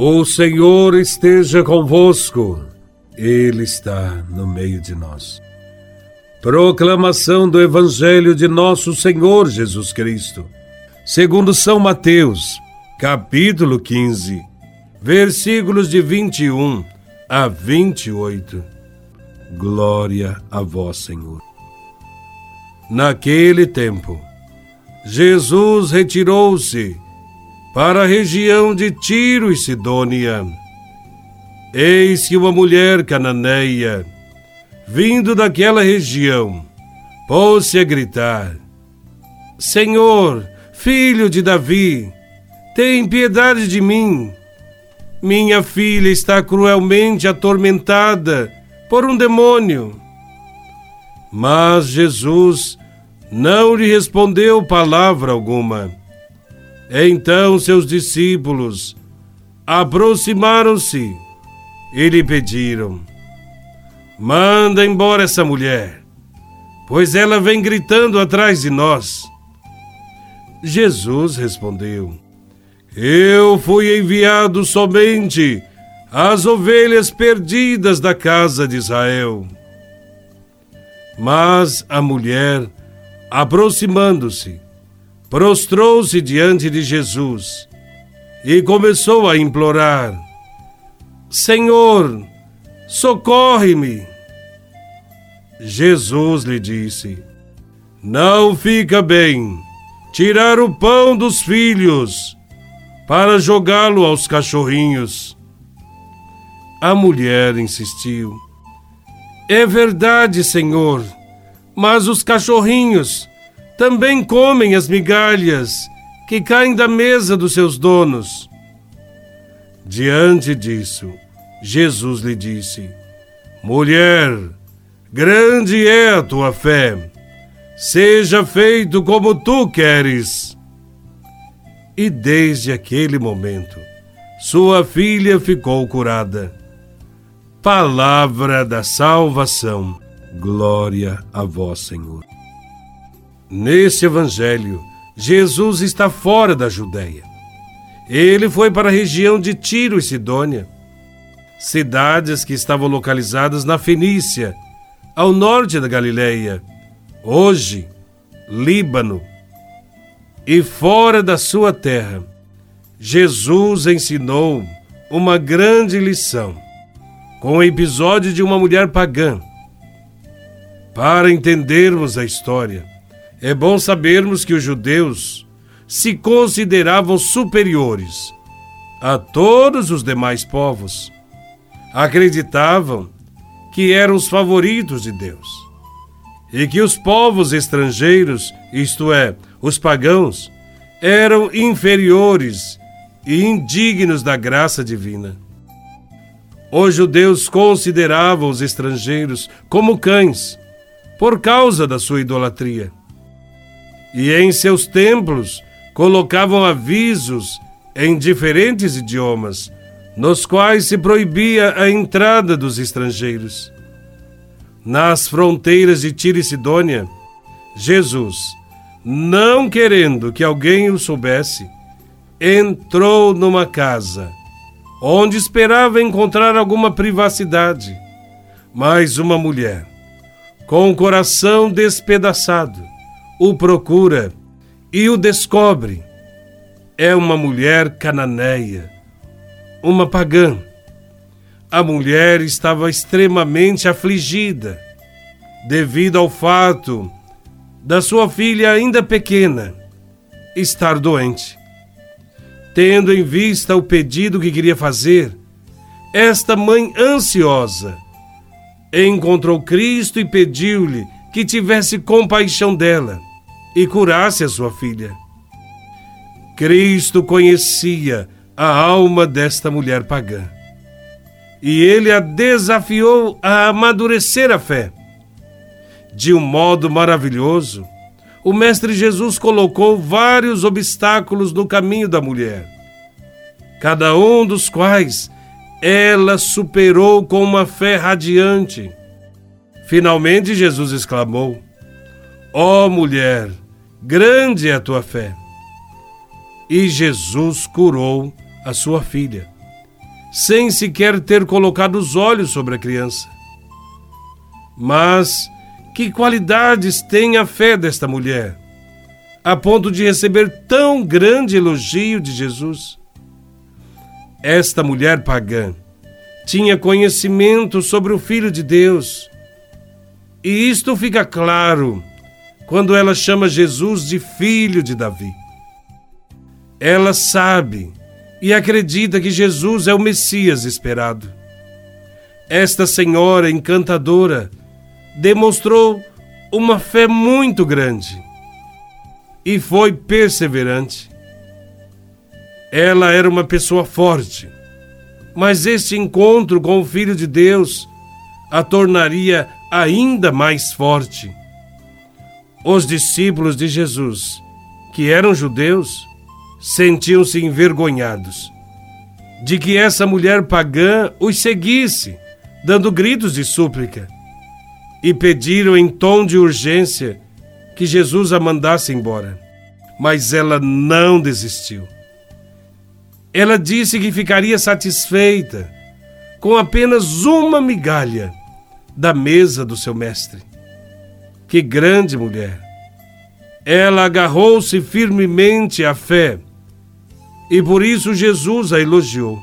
O Senhor esteja convosco, Ele está no meio de nós. Proclamação do Evangelho de Nosso Senhor Jesus Cristo, segundo São Mateus, capítulo 15, versículos de 21 a 28. Glória a Vós, Senhor. Naquele tempo, Jesus retirou-se para a região de Tiro e Sidônia. Eis que uma mulher cananeia, vindo daquela região, pôs-se a gritar: Senhor, filho de Davi, tem piedade de mim. Minha filha está cruelmente atormentada por um demônio. Mas Jesus não lhe respondeu palavra alguma. Então seus discípulos aproximaram-se e lhe pediram: Manda embora essa mulher, pois ela vem gritando atrás de nós. Jesus respondeu: Eu fui enviado somente às ovelhas perdidas da casa de Israel. Mas a mulher, aproximando-se, prostrou-se diante de Jesus e começou a implorar: Senhor, socorre-me. Jesus lhe disse: Não fica bem tirar o pão dos filhos para jogá-lo aos cachorrinhos. A mulher insistiu: É verdade, Senhor, mas os cachorrinhos também comem as migalhas que caem da mesa dos seus donos. Diante disso, Jesus lhe disse: Mulher, grande é a tua fé, seja feito como tu queres. E desde aquele momento, sua filha ficou curada. Palavra da salvação. Glória a vós, Senhor. Neste evangelho, Jesus está fora da Judéia. Ele foi para a região de Tiro e Sidônia, cidades que estavam localizadas na Fenícia, ao norte da Galileia, hoje Líbano. E fora da sua terra, Jesus ensinou uma grande lição com o episódio de uma mulher pagã. Para entendermos a história, é bom sabermos que os judeus se consideravam superiores a todos os demais povos. Acreditavam que eram os favoritos de Deus e que os povos estrangeiros, isto é, os pagãos, eram inferiores e indignos da graça divina. Os judeus consideravam os estrangeiros como cães por causa da sua idolatria e em seus templos colocavam avisos em diferentes idiomas, nos quais se proibia a entrada dos estrangeiros. Nas fronteiras de Tiro e Sidônia, Jesus, não querendo que alguém o soubesse, entrou numa casa, onde esperava encontrar alguma privacidade. Mas uma mulher, com o coração despedaçado, o procura e o descobre. É uma mulher cananeia, uma pagã. A mulher estava extremamente afligida devido ao fato da sua filha ainda pequena estar doente. Tendo em vista o pedido que queria fazer, esta mãe ansiosa encontrou Cristo e pediu-lhe que tivesse compaixão dela e curasse a sua filha. Cristo conhecia a alma desta mulher pagã e ele a desafiou a amadurecer a fé. De um modo maravilhoso, o Mestre Jesus colocou vários obstáculos no caminho da mulher, cada um dos quais ela superou com uma fé radiante. Finalmente, Jesus exclamou: Ó oh, mulher, grande é a tua fé. E Jesus curou a sua filha. sem sequer ter colocado os olhos sobre a criança. Mas que qualidades tem a fé desta mulher, a ponto de receber tão grande elogio de Jesus? Esta mulher pagã tinha conhecimento sobre o Filho de Deus, e isto fica claro quando ela chama Jesus de filho de Davi. Ela sabe e acredita que Jesus é o Messias esperado. Esta senhora encantadora demonstrou uma fé muito grande e foi perseverante. Ela era uma pessoa forte, mas este encontro com o Filho de Deus a tornaria ainda mais forte. Os discípulos de Jesus, que eram judeus, sentiam-se envergonhados de que essa mulher pagã os seguisse, dando gritos de súplica, e pediram em tom de urgência que Jesus a mandasse embora. Mas ela não desistiu. Ela disse que ficaria satisfeita com apenas uma migalha da mesa do seu mestre. Que grande mulher! Ela agarrou-se firmemente à fé e por isso Jesus a elogiou.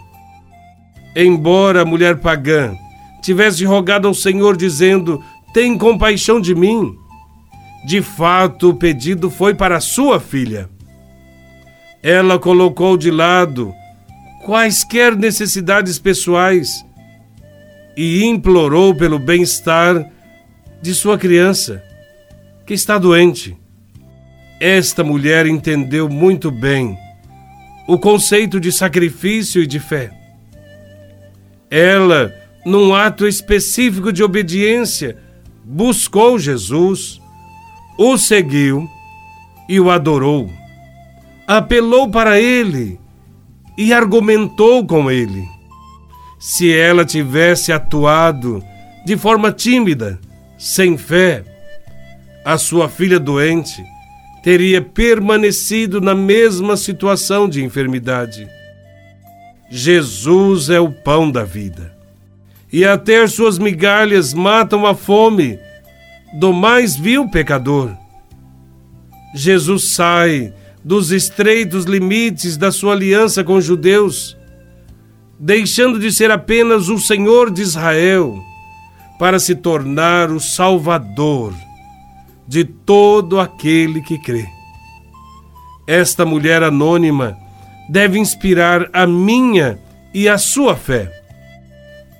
Embora a mulher pagã tivesse rogado ao Senhor dizendo: Tem compaixão de mim, de fato o pedido foi para sua filha. Ela colocou de lado quaisquer necessidades pessoais e implorou pelo bem-estar de sua criança, que está doente. Esta mulher entendeu muito bem o conceito de sacrifício e de fé. Ela, num ato específico de obediência, buscou Jesus, o seguiu e o adorou. Apelou para ele e argumentou com ele. Se ela tivesse atuado de forma tímida, sem fé, a sua filha doente teria permanecido na mesma situação de enfermidade. Jesus é o pão da vida, e até as suas migalhas matam a fome do mais vil pecador. Jesus sai dos estreitos limites da sua aliança com os judeus, deixando de ser apenas o Senhor de Israel, para se tornar o Salvador de todo aquele que crê. Esta mulher anônima deve inspirar a minha e a sua fé.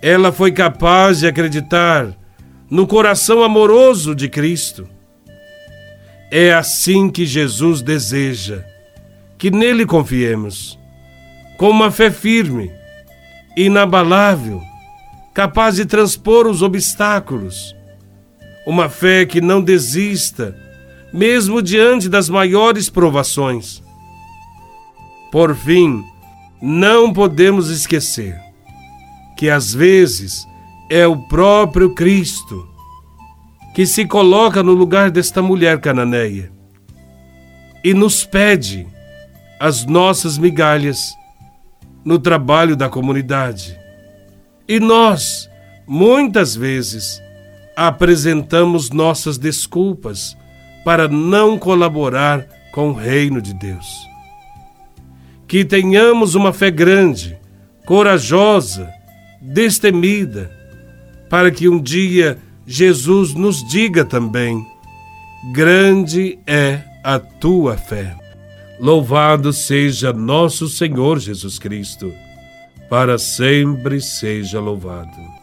Ela foi capaz de acreditar no coração amoroso de Cristo. É assim que Jesus deseja que nele confiemos, com uma fé firme, inabalável, capaz de transpor os obstáculos uma fé que não desista, mesmo diante das maiores provações. Por fim, não podemos esquecer que às vezes é o próprio Cristo que se coloca no lugar desta mulher cananeia e nos pede as nossas migalhas no trabalho da comunidade. E nós, muitas vezes, apresentamos nossas desculpas para não colaborar com o reino de Deus. Que tenhamos uma fé grande, corajosa, destemida, para que um dia Jesus nos diga também: Grande é a tua fé. Louvado seja nosso Senhor Jesus Cristo, para sempre seja louvado.